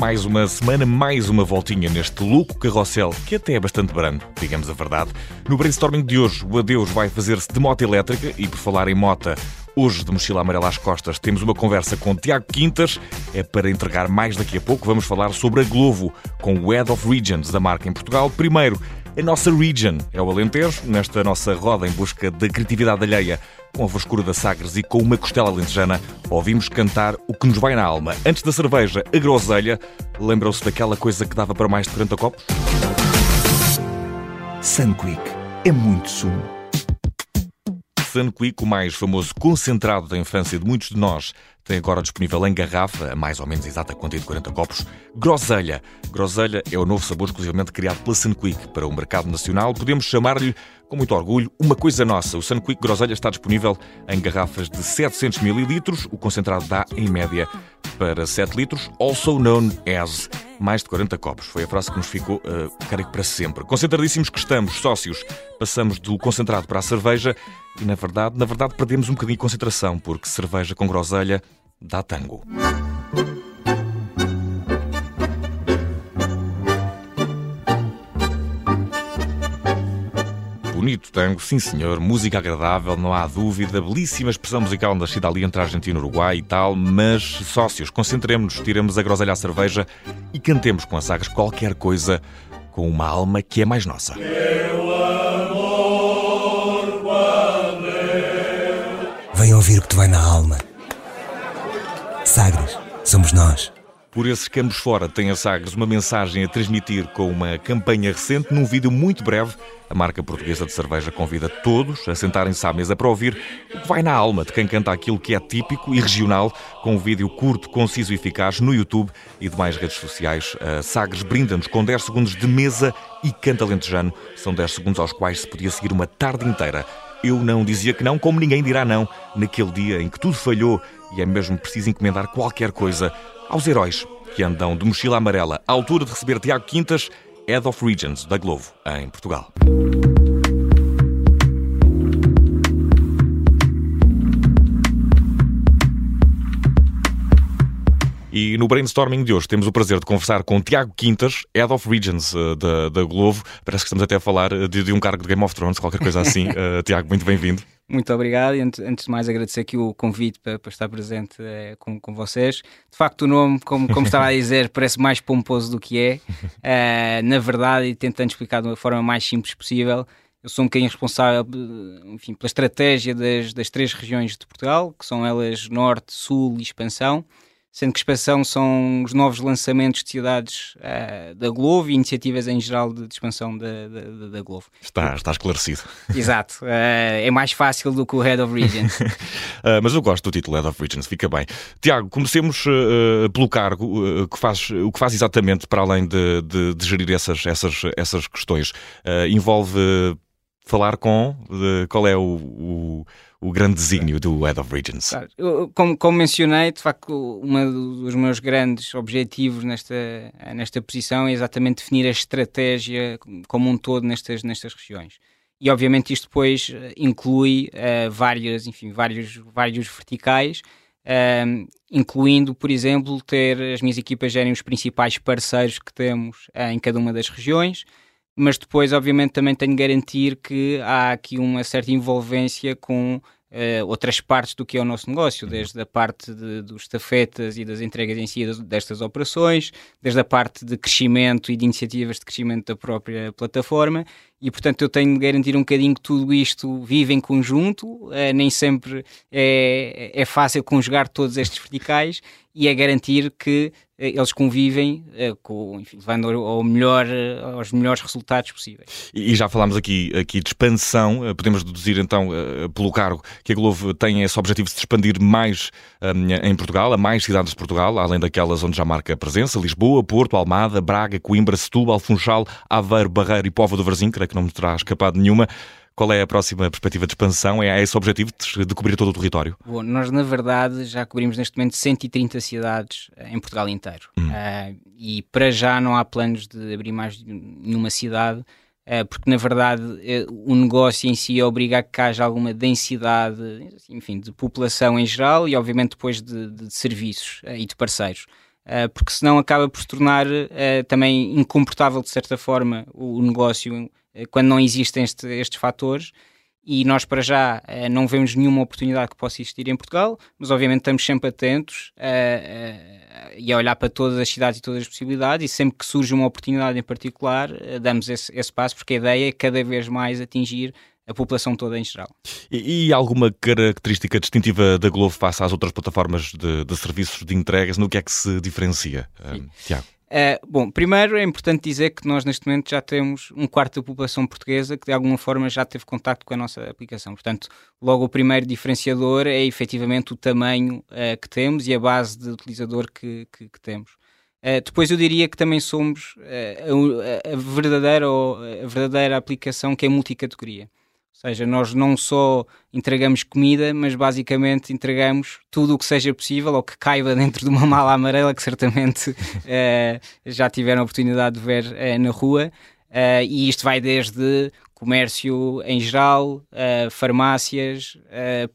Mais uma semana, mais uma voltinha neste louco carrossel, que até é bastante brando, digamos a verdade. No brainstorming de hoje, o adeus vai fazer-se de moto elétrica e, por falar em mota, Hoje, de mochila amarela às costas, temos uma conversa com Tiago Quintas. É para entregar mais daqui a pouco. Vamos falar sobre a Glovo, com o Head of Regions da marca em Portugal. Primeiro, a nossa region é o Alentejo, nesta nossa roda em busca da criatividade alheia, com a frescura da Sagres e com uma costela alentejana, ouvimos cantar o que nos vai na alma. Antes da cerveja, a groselha. Lembram-se daquela coisa que dava para mais de 40 copos? Sunquick é muito sumo. Sunquick, o mais famoso concentrado da infância de muitos de nós, tem agora disponível em garrafa, a mais ou menos exata quantia de 40 copos, Groselha. Groselha é o novo sabor exclusivamente criado pela Sunquick para o mercado nacional. Podemos chamar-lhe, com muito orgulho, uma coisa nossa. O Sunquick Groselha está disponível em garrafas de 700 ml. O concentrado dá, em média, para 7 litros, also known as mais de 40 copos. Foi a frase que nos ficou, uh, para sempre. Concentradíssimos que estamos, sócios, passamos do concentrado para a cerveja e, na verdade, na verdade perdemos um bocadinho de concentração, porque cerveja com groselha dá tango. Tango, sim senhor, música agradável, não há dúvida, belíssima expressão musical nascida ali entre Argentina Uruguai e tal, mas sócios, concentremos-nos, tiremos a groselha à cerveja e cantemos com as sagas qualquer coisa com uma alma que é mais nossa. Vem ouvir o que te vai na alma. Sagres, somos nós. Por esses campos fora tem a Sagres uma mensagem a transmitir com uma campanha recente num vídeo muito breve. A marca portuguesa de cerveja convida todos a sentarem-se à mesa para ouvir o que vai na alma de quem canta aquilo que é típico e regional, com um vídeo curto, conciso e eficaz no YouTube e demais redes sociais. A Sagres brinda-nos com 10 segundos de mesa e canta lentejano. São 10 segundos aos quais se podia seguir uma tarde inteira. Eu não dizia que não, como ninguém dirá não, naquele dia em que tudo falhou e é mesmo preciso encomendar qualquer coisa aos heróis que andam de mochila amarela à altura de receber Tiago Quintas, Head of Regions da Glovo, em Portugal. E no brainstorming de hoje temos o prazer de conversar com Tiago Quintas, Head of Regions uh, da, da Glovo. Parece que estamos até a falar eh, de, de, um cargo de Game of Thrones, qualquer coisa assim. Uh, Tiago, muito bem-vindo. Muito obrigado e antes de mais agradecer aqui o convite para, para estar presente é, com, com vocês. De facto, o nome, como, como estava a dizer, parece mais pomposo do que é. Uh, na verdade, e tentando explicar de uma forma mais simples possível, eu sou um bocadinho responsável enfim, pela estratégia das, das três regiões de Portugal, que são elas Norte, Sul e Expansão sendo que expansão são os novos lançamentos de cidades uh, da Globo e iniciativas em geral de, de expansão da, da, da, Globo. Está, está esclarecido. Exato. Uh, é mais fácil do que o Head of Regions. uh, mas eu gosto do título Head of Regions, fica bem. Tiago, comecemos pelo cargo, que faz, o que faz exatamente para além de, de, de gerir essas, essas, essas questões. envolve falar com, qual é o, o o grande desígnio do Head of Regions? Como, como, mencionei, de facto, um dos meus grandes objetivos nesta, nesta posição é exatamente definir a estratégia como um todo nestas, nestas regiões. E obviamente isto depois eh, inclui uh, várias, enfim, vários, vários verticais, uh, incluindo, por exemplo, ter as minhas equipas gerem os principais parceiros que temos uh, em cada uma das regiões, mas depois, obviamente, também tenho de garantir que há aqui uma certa envolvência com Uh, outras partes do que é o nosso negócio, uhum. desde a parte de, dos estafetas e das entregas em si destas operações, desde a parte de crescimento e de iniciativas de crescimento da própria plataforma, e portanto eu tenho de garantir um bocadinho que tudo isto vive em conjunto, uh, nem sempre é, é fácil conjugar todos estes verticais, e é garantir que uh, eles convivem, com, enfim, levando ao melhor, aos melhores resultados possíveis. E, já falámos aqui, aqui de expansão, podemos deduzir então pelo cargo que a Glovo tem esse objetivo de se expandir mais em Portugal, a mais cidades de Portugal, além daquelas onde já marca presença, Lisboa, Porto, Almada, Braga, Coimbra, Setúbal, Funchal, Aveiro, Barreiro e Póvoa do Varzim, que não me terá escapado nenhuma. Qual é a próxima perspectiva de expansão? É esse o objetivo de cobrir todo o território? Bom, nós, na verdade, já cobrimos neste momento 130 cidades eh, em Portugal inteiro. Hum. Uh, e para já não há planos de abrir mais nenhuma cidade. Eh, porque na verdade eh, o negócio em si obriga a que haja alguma densidade, enfim, de população em geral e obviamente depois de, de serviços e de parceiros. uh, porque senão acaba por se tornar uh, também incomportável, de certa forma, o, o negócio uh, quando não existem este, estes fatores. E nós, para já, não vemos nenhuma oportunidade que possa existir em Portugal, mas obviamente estamos sempre atentos e a olhar para todas as cidades e todas as possibilidades. E sempre que surge uma oportunidade em particular, damos esse, esse passo, porque a ideia é cada vez mais atingir a população toda em geral. E, e, alguma característica distintiva da Glovo face às outras plataformas de, de serviços de entregas? No que é que se diferencia, uh, Tiago? Uh, bom, primeiro é importante dizer que nós neste momento já temos um quarto da população portuguesa que de alguma forma já teve contacto com a nossa aplicação. Portanto, logo o primeiro diferenciador é efetivamente o tamanho uh, que temos e a base de utilizador que, que, que temos. Uh, depois eu diria que também somos a, a, verdadeira, a verdadeira aplicação que é multicategoria. Ou seja, nós não só entregamos comida, mas basicamente entregamos tudo o que seja possível ou que caiba dentro de uma mala amarela que certamente uh, já tiveram a oportunidade de ver uh, na rua. Uh, e isto vai desde comércio em geral, farmácias,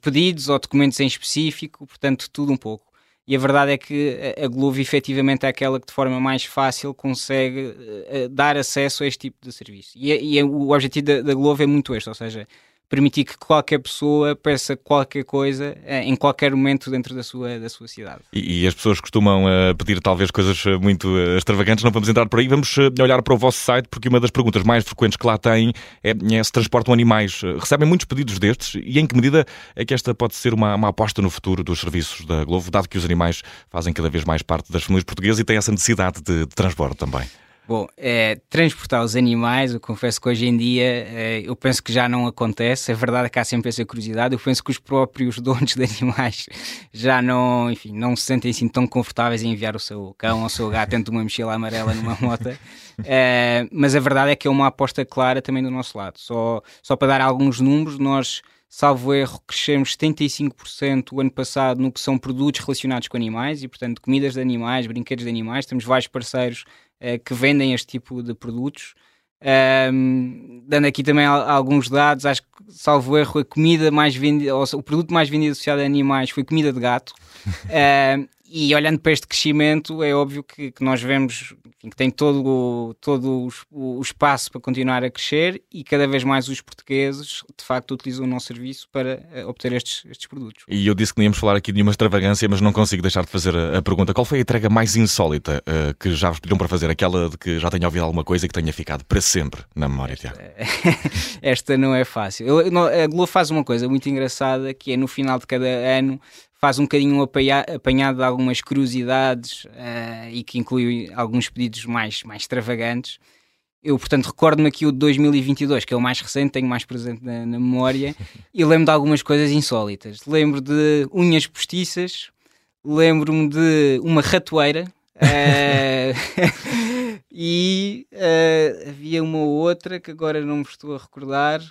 pedidos ou documentos em específico, portanto, tudo um pouco. E a verdade é que a Glovo efetivamente é aquela que de forma mais fácil consegue uh, dar acesso a este tipo de serviço. E, é, e é, o objetivo da, da Glovo é muito este, ou seja, permitir que qualquer pessoa peça qualquer coisa eh, em qualquer momento dentro da sua, da sua cidade. E, e as pessoas costumam uh, pedir talvez coisas muito uh, extravagantes, não vamos entrar por aí, vamos uh, olhar para o vosso site porque uma das perguntas mais frequentes que lá têm é, é se transportam animais. recebem muitos pedidos destes e em que medida é que esta pode ser uma, uma aposta no futuro dos serviços da Globo, dado que os animais fazem cada vez mais parte das famílias portuguesas e têm essa necessidade de, de transporte também? Bom, é, transportar os animais, eu confesso que hoje em dia é, eu penso que já não acontece. É verdade que há sempre essa curiosidade. Eu penso que os próprios donos de animais já não, enfim, não se sentem assim tão confortáveis em enviar o seu cão ou o seu gato dentro de uma mochila amarela numa moto. É, mas a verdade é que é uma aposta clara também do nosso lado. Só, só para dar alguns números, nós salvo erro, crescemos 75% o ano passado no que são produtos relacionados com animais e, portanto, comidas de animais, brinquedos de animais. Temos vários parceiros uh, que vendem este tipo de produtos. Um, dando aqui também alguns dados, acho que, salvo erro, a comida mais vendida, ou o produto mais vendido associado a animais foi comida de gato. uh, e olhando para este crescimento, é óbvio que, que nós vemos enfim, que tem todo, o, todo o, o, espaço para continuar a crescer e cada vez mais os portugueses, de facto, utilizam o nosso serviço para uh, obter estes, estes produtos. E eu disse que não íamos falar aqui de uma extravagância, mas não consigo deixar de fazer a, a pergunta. Qual foi a entrega mais insólita uh, que já vos pediram para fazer? Aquela de que já tenha ouvido alguma coisa e que tenha ficado para sempre na memória, Tiago? Esta não é fácil. Eu, não, a Globo faz uma coisa muito engraçada que é no final de cada ano faz um bocadinho um apanhado de algumas curiosidades uh, e que inclui alguns pedidos mais, mais extravagantes. Eu, portanto, recordo-me aqui o de 2022, que é o mais recente, tenho mais presente na, na memória, e lembro de algumas coisas insólitas. Lembro de unhas postiças, lembro-me de uma ratoeira, uh, e uh, havia uma outra que agora não me estou a recordar,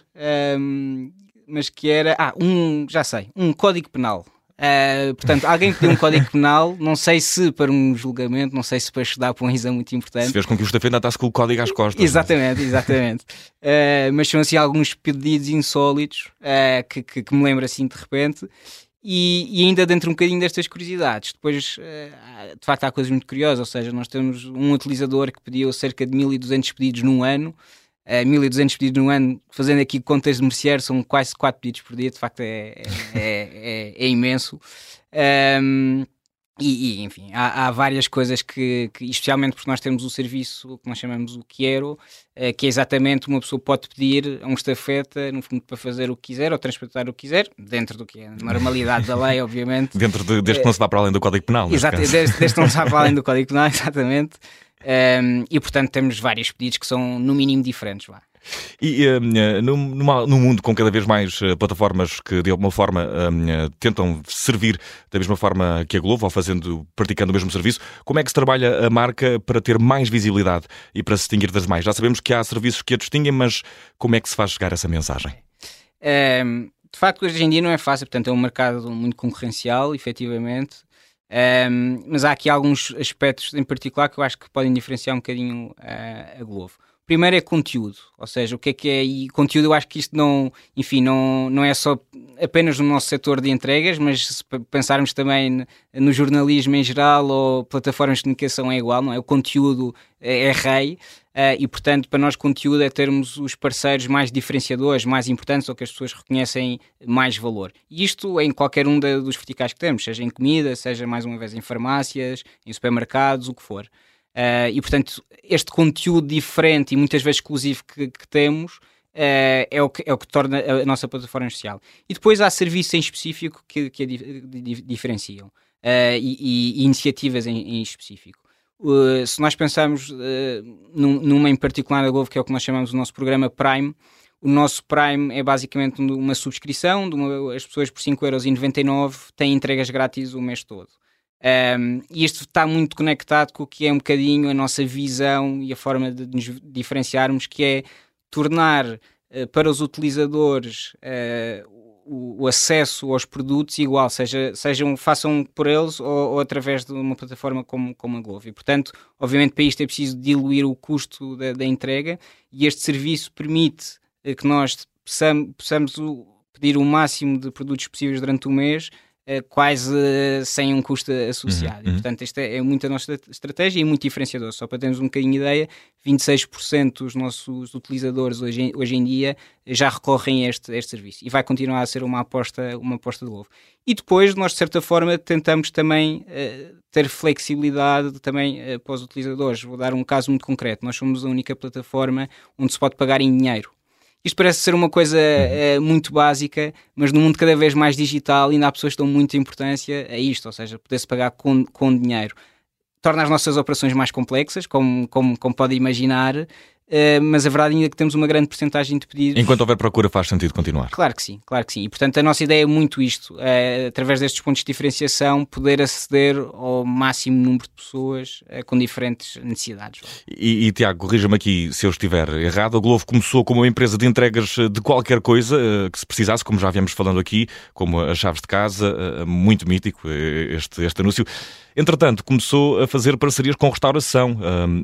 um, mas que era, ah, um, já sei, um código penal. Uh, portanto, alguém que tem um código penal, não sei se para um julgamento, não sei se para estudar para um exame muito importante. Se fez com que o Justa está-se com o código às costas. É? Exatamente, exatamente. Uh, mas são assim alguns pedidos insólitos uh, que, que, que, me lembro assim de repente. E, e, ainda dentro um bocadinho destas curiosidades, depois de facto há coisas muito curiosas, ou seja, nós temos um utilizador que pediu cerca de 1200 pedidos num ano, uh, 1200 pedidos no ano, fazendo aqui contas de merceário, são quase 4 pedidos por dia, de facto é, é, é, é imenso. Um, e, e, enfim, há, há, várias coisas que, que, especialmente porque nós temos o serviço que nós chamamos o Quiero, uh, que é exatamente uma pessoa pode pedir a um estafeta, no fundo, para fazer o que quiser ou transportar o que quiser, dentro do que é a normalidade da lei, obviamente. Dentro de, desde que não se vá para além do Código Penal. Exato, desde, desde que não se vá para além do Código Penal, exatamente. Um, e portanto temos vários pedidos que são no mínimo diferentes. Vá. E uh, no, no, mundo com cada vez mais uh, plataformas que de alguma forma uh, tentam servir da mesma forma que a Globo, ou fazendo, praticando o mesmo serviço, como é que se trabalha a marca para ter mais visibilidade e para se distinguir das mais? Já sabemos que há serviços que a distinguem, mas como é que se faz chegar essa mensagem? de facto, hoje em dia não é fácil, portanto, é um mercado muito concorrencial, efetivamente. Um, mas há aqui alguns aspectos em particular que eu acho que podem diferenciar um bocadinho uh, a Globo. Primeiro é conteúdo, ou seja, o que é que é, e conteúdo eu acho que isto não, enfim, não, não é só apenas no nosso setor de entregas, mas se pensarmos também no jornalismo em geral ou plataformas de comunicação é igual, não é? O conteúdo é, é rei uh, e, portanto, para nós conteúdo é termos os parceiros mais diferenciadores, mais importantes ou que as pessoas reconhecem mais valor. E isto em qualquer um dos verticais que temos, seja em comida, seja mais uma vez em farmácias, em supermercados, o que for. Uh, e portanto, este conteúdo diferente e muitas vezes exclusivo que, que temos uh, é, o que, é o que torna a nossa plataforma social. E depois há serviços em específico que, que a di diferenciam e, e, iniciativas em, em específico. Se nós pensarmos num, numa em particular da Globo, que é o que nós chamamos o nosso programa Prime, o nosso Prime é basicamente uma subscrição, uma, as pessoas por 5,99€ têm entregas grátis o mês todo. Um, e isto está muito conectado com o que é um bocadinho a nossa visão e a forma de nos diferenciarmos, que é tornar uh, para os utilizadores uh, o, acesso aos produtos igual, seja, sejam, façam por eles ou, ou, através de uma plataforma como, como a Glovo. E, portanto, obviamente, para isto é preciso diluir o custo da, da entrega e este serviço permite uh, que nós possamos, possamos pedir o máximo de produtos possíveis durante o mês eh, quase sem um custo associado. Uhum, e, uhum. portanto, esta é, é muito a nossa estratégia e muito diferenciador. Só para termos um bocadinho de ideia, 26% dos nossos utilizadores hoje, hoje em dia já recorrem a este, a este serviço e vai continuar a ser uma aposta, uma aposta de novo. E depois, nós, de certa forma, tentamos também uh, ter flexibilidade também uh, para os utilizadores. Vou dar um caso muito concreto. Nós somos a única plataforma onde se pode pagar em dinheiro. Isto parece ser uma coisa é, muito básica, mas no mundo cada vez mais digital ainda há pessoas que dão muita importância a isto, ou seja, poder-se pagar com, com dinheiro. Torna as nossas operações mais complexas, como, como, como pode imaginar, Uh, mas a verdade ainda é que temos uma grande porcentagem de pedidos. Enquanto houver procura, faz sentido continuar. Claro que sim, claro que sim. E portanto a nossa ideia é muito isto, uh, através destes pontos de diferenciação, poder aceder ao máximo número de pessoas uh, com diferentes necessidades. E, e Tiago, corrija-me aqui se eu estiver errado. A Glovo começou como uma empresa de entregas de qualquer coisa que se precisasse, como já viemos falando aqui, como as chaves de casa, muito mítico este, este anúncio. Entretanto, começou a fazer parcerias com restauração.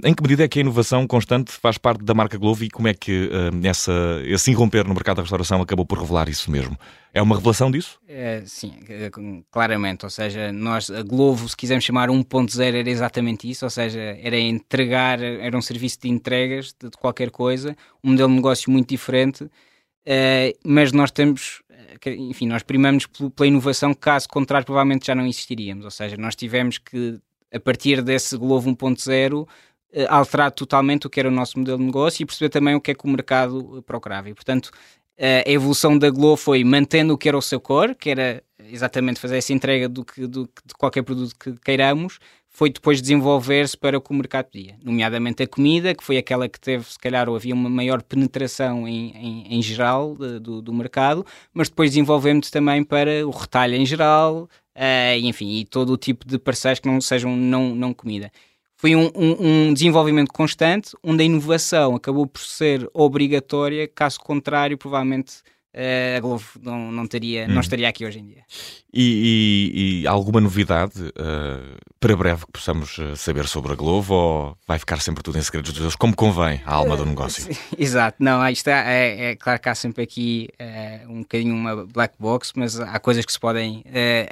em que medida é que a inovação constante faz parte da marca Glovo e como é que essa, esse irromper no mercado da restauração acabou por revelar isso mesmo? É uma revelação disso? É, sim, é, claramente. Ou seja, nós, a Glovo, se quisermos chamar 1.0, era exatamente isso. Ou seja, era entregar, era um serviço de entregas de, de qualquer coisa, um modelo de negócio muito diferente. Uh, mas nós temos enfim, nós primamos pela inovação, caso contrário, provavelmente já não existiríamos. Ou seja, nós tivemos que, a partir desse Globo 1.0, eh, alterar totalmente o que era o nosso modelo de negócio e perceber também o que é que o mercado procurava. E, portanto, a evolução da Globo foi mantendo o que era o seu core, que era exatamente fazer essa entrega do que, do, de qualquer produto que queiramos, foi depois desenvolver-se para o que o mercado pedia, nomeadamente a comida, que foi aquela que teve, se calhar, ou havia uma maior penetração em, em, em geral de, do, do, mercado, mas depois desenvolvemos também para o retalho em geral, uh, enfim, e todo o tipo de parceiros que não sejam não, não comida. Foi um, um, um, desenvolvimento constante, onde a inovação acabou por ser obrigatória, caso contrário, provavelmente uh, a Globo não, não, teria, hum. não estaria aqui hoje em dia. E, e, e alguma novidade uh, para breve que possamos eh, saber sobre a Globo ou vai ficar sempre tudo em segredos de Deus, como convém à alma do negócio? Exato, não, aí está, é, é, claro que há sempre aqui uh, um bocadinho uma black box, mas há coisas que se podem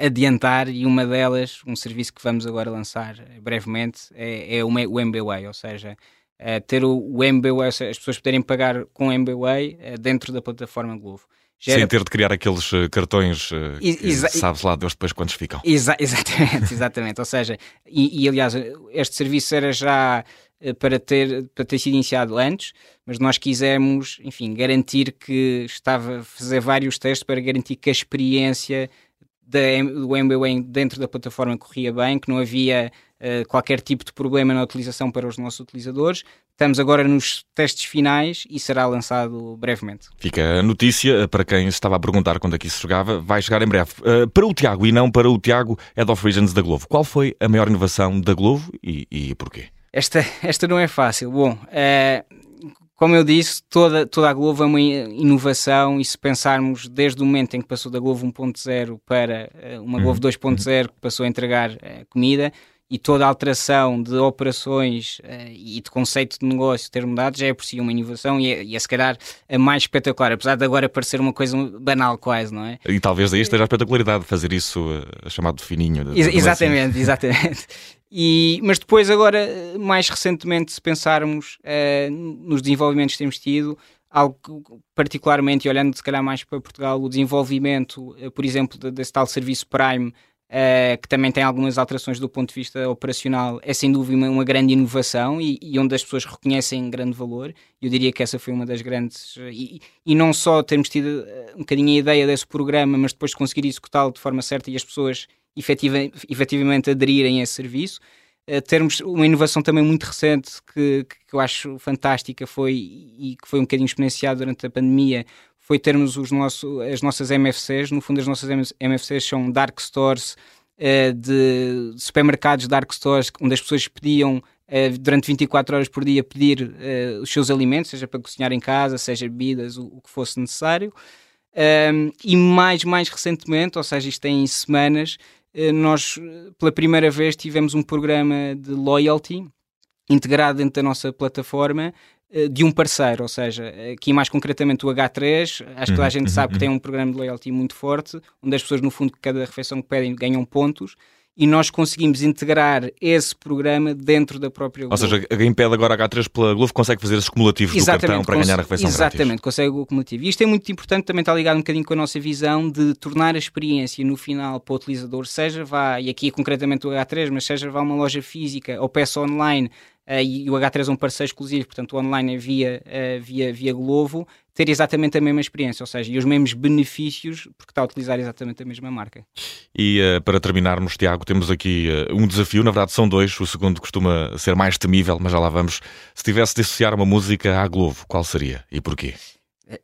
adiantar e uma delas, um serviço que vamos agora lançar brevemente, é, é o, o MBWay, ou seja, uh, ter o, o MBWay, as pessoas poderem pagar com o MBWay uh, dentro da plataforma Glovo. Sem ter de criar aqueles eh, cartões, sabes lá Deus depois quantos ficam. Exa exatamente, exatamente. Ou seja, e, e, aliás, este serviço era já para ter, para ter sido iniciado antes, mas nós quisemos, enfim, garantir que estava a fazer vários testes para garantir que a experiência da, do MBWay dentro da plataforma corria bem, que não havia uh, qualquer tipo de problema na utilização para os nossos utilizadores. Estamos agora nos testes finais e será lançado brevemente. Fica a notícia para quem estava a perguntar quando aqui se chegava, vai chegar em breve. Uh, para o Tiago e não para o Tiago, Head of Regions da Globo, qual foi a maior inovação da Globo e, e porquê? Esta, esta não é fácil. Bom, uh, como eu disse, toda, toda a Globo é uma inovação e se pensarmos desde o momento em que passou da Globo 1.0 para uma Globo 2.0 uhum. que passou a entregar comida, e toda a alteração de operações uh, e de conceito de negócio ter mudado já é por si uma inovação e é, e é se calhar a mais espetacular, apesar de agora parecer uma coisa banal quase, não é? E talvez daí esteja a espetacularidade de fazer isso uh, chamado fininho. De, Ex exatamente, assim. exatamente. E, mas depois agora, mais recentemente, se pensarmos uh, nos desenvolvimentos que temos tido, algo particularmente, olhando se calhar mais para Portugal, o desenvolvimento, por exemplo, desse tal serviço Prime, Uh, que também tem algumas alterações do ponto de vista operacional, é sem dúvida uma, uma grande inovação e, e, onde as pessoas reconhecem grande valor. Eu diria que essa foi uma das grandes. E, e não só termos tido eh, um bocadinho a ideia desse programa, mas depois conseguir executá-lo de forma certa e as pessoas efetiva, efetivamente aderirem a esse serviço. Uh, termos uma inovação também muito recente que, que eu acho fantástica foi e que foi um bocadinho exponenciado durante a pandemia foi termos os nosso, as nossas MFCs. No fundo, as nossas MFCs são dark stores uh, de supermercados, dark stores, onde as pessoas pediam uh, durante 24 horas por dia pedir uh, os seus alimentos, seja para cozinhar em casa, seja bebidas, o, o que fosse necessário. Um, e mais, mais recentemente, ou seja, isto tem semanas, nós pela primeira vez tivemos um programa de loyalty integrado dentro da nossa plataforma de um parceiro, ou seja, aqui mais concretamente o H3, acho que toda a uhum, gente sabe que uhum, tem uhum. um programa de loyalty muito forte, onde as pessoas, no fundo, cada refeição que pedem ganham pontos, e nós conseguimos integrar esse programa dentro da própria Glovo. Ou seja, quem pede agora H3 pela Glovo consegue fazer esses cumulativos exatamente, do cartão para ganhar a refeição Exatamente, grátis. consegue o cumulativo. E isto é muito importante, também está ligado um bocadinho com a nossa visão de tornar a experiência no final para o utilizador, seja vá, e aqui concretamente o H3, mas seja vá uma loja física ou peça online uh, e o H3 é um parceiro exclusivo, portanto online é via, uh, via, via Glovo, ter exatamente a mesma experiência, ou seja, e os mesmos benefícios, porque está a utilizar exatamente a mesma marca. E uh, para terminarmos, Tiago, temos aqui um desafio, na verdade são dois, o segundo costuma ser mais temível, mas já lá vamos. Se tivesse de associar uma música à Glovo, qual seria e porquê?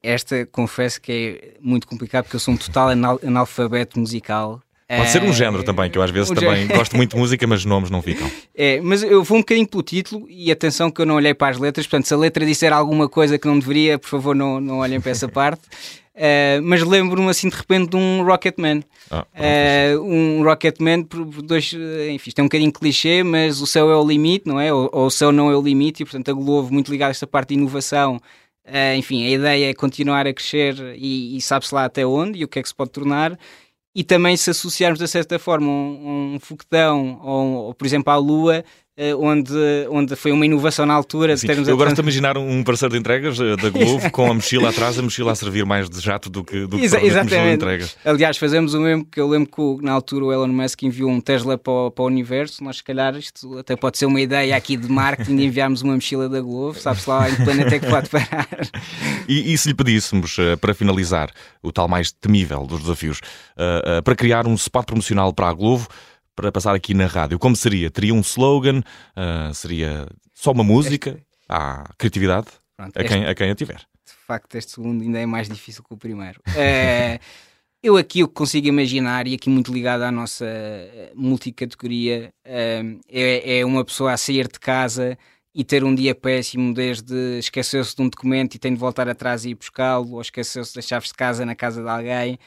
Esta confesso que é muito complicado porque eu sou um total analfabeto musical Pode ser um género também, que eu às vezes um também género. gosto muito de música, mas nomes não ficam. É, mas eu vou um bocadinho pelo título e atenção que eu não olhei para as letras, portanto, se a letra disser alguma coisa que não deveria, por favor, não, não olhem para essa parte. Uh, mas lembro-me assim de repente de um Rocketman. Ah, uh, um Rocketman por dois. Enfim, isto é um bocadinho clichê, mas o céu é o limite, não é? Ou, ou o céu não é o limite, e portanto a Globo, muito ligada a esta parte de inovação. Uh, enfim, a ideia é continuar a crescer e, e sabe-se lá até onde e o que é que se pode tornar e também se associarmos de certa forma um, um foguetão ou, ou, por exemplo, à Lua, onde, onde foi uma inovação na altura. Sim, eu agora estou a imaginar um parceiro de entregas eh, da Globo com a mochila atrás, a mochila a servir mais de jato do que, do que Exa exatamente. de entregas. Aliás, fazemos o mesmo que eu lembro que na altura o Elon Musk enviou um Tesla para o, para o universo. Nós, se calhar, isto até pode ser uma ideia aqui de marketing de enviarmos uma mochila da Globo, sabe-se lá em que planeta é que pode parar. E, e se lhe pedíssemos, uh, para finalizar, o tal mais temível dos desafios, para criar um spot promocional para a Globo para passar aqui na rádio, como seria? Teria um slogan? Uh, seria só uma música? Este... Há criatividade Pronto, a, este... quem, a quem a tiver. De facto, este segundo ainda é mais difícil que o primeiro. É, eu aqui o que consigo imaginar, e aqui muito ligado à nossa multicategoria, é, é uma pessoa a sair de casa e ter um dia péssimo, desde esqueceu-se de um documento e tem de voltar atrás e ir buscá-lo, ou esqueceu-se das chaves de casa na casa de alguém,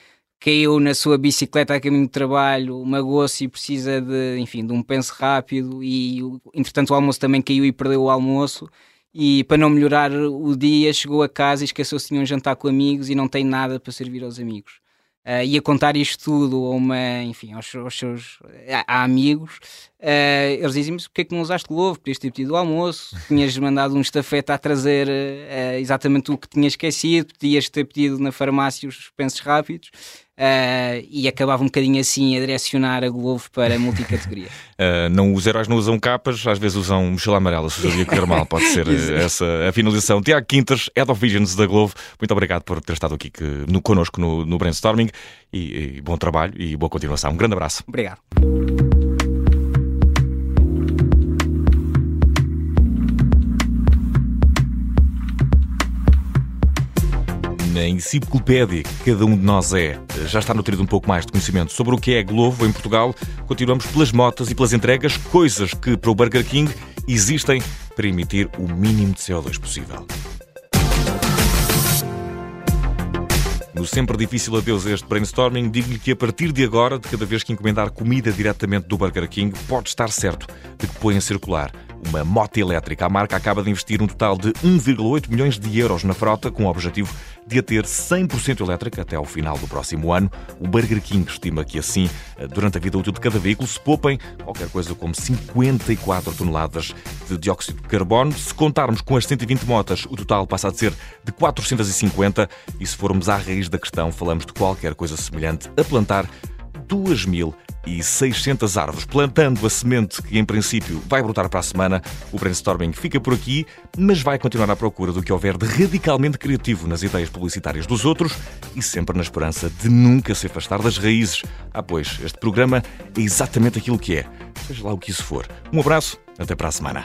caiu na sua bicicleta a caminho do trabalho, magoou-se e precisa de, enfim, de um penso rápido e entretanto o almoço também caiu e perdeu o almoço e para não melhorar o dia chegou a casa e esqueceu-se de um jantar com amigos e não tem nada para servir aos amigos. Uh, ia contar isto tudo a uma, enfim, aos, aos seus a, a amigos, uh, eles dizem-me porque é que não usaste Glovo, podias ter pedido o almoço, tinhas mandado um estafeta a trazer uh, exatamente o que tinhas esquecido, podias ter pedido na farmácia os pensos rápidos, Uh, e acabava um bocadinho assim a direcionar a Globo para a multicategoria. Uh, não, os heróis não usam capas, às vezes usam mochila amarela, se o dia correr mal, pode ser essa a finalização. Tiago Quintas, Head of Visions da Globo, muito obrigado por ter estado aqui que, no, connosco no, no brainstorming e, e bom trabalho e boa continuação. Um grande abraço. Obrigado. Na enciclopédia que cada um de nós é. Já está nutrido um pouco mais de conhecimento sobre o que é Glovo em Portugal. Continuamos pelas motas e pelas entregas, coisas que para o Burger King existem para emitir o mínimo de CO2 possível. No sempre difícil adeus a este brainstorming, digo-lhe que a partir de agora, de cada vez que encomendar comida diretamente do Burger King, pode estar certo de que põe a circular uma moto elétrica. A marca acaba de investir um total de 1,8 milhões de euros na frota, com o objetivo de a ter 100% elétrica até ao final do próximo ano. O Burger King estima que assim, durante a vida útil de cada veículo, se poupem qualquer coisa como 54 toneladas de dióxido de carbono. Se contarmos com as 120 motas, o total passa a ser de 450 e se formos à raiz da questão, falamos de qualquer coisa semelhante a plantar 2.600 árvores, plantando a semente que, em princípio, vai brotar para a semana. O brainstorming fica por aqui, mas vai continuar à procura do que houver de radicalmente criativo nas ideias publicitárias dos outros e sempre na esperança de nunca se afastar das raízes. Ah, pois, este programa é exatamente aquilo que é, seja lá o que isso for. Um abraço, até para a semana.